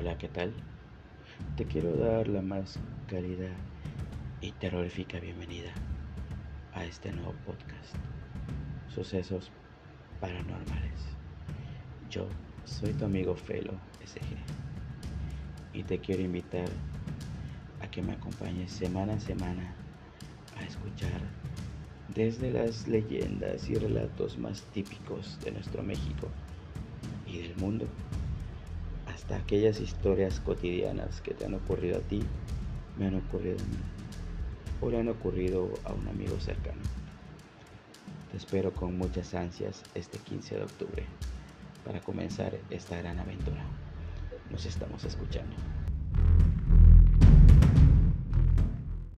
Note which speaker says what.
Speaker 1: Hola, ¿qué tal? Te quiero dar la más cálida y terrorífica bienvenida a este nuevo podcast, Sucesos Paranormales. Yo soy tu amigo Felo SG y te quiero invitar a que me acompañes semana a semana a escuchar desde las leyendas y relatos más típicos de nuestro México y del mundo aquellas historias cotidianas que te han ocurrido a ti, me han ocurrido a mí, o le han ocurrido a un amigo cercano. Te espero con muchas ansias este 15 de octubre para comenzar esta gran aventura. Nos estamos escuchando.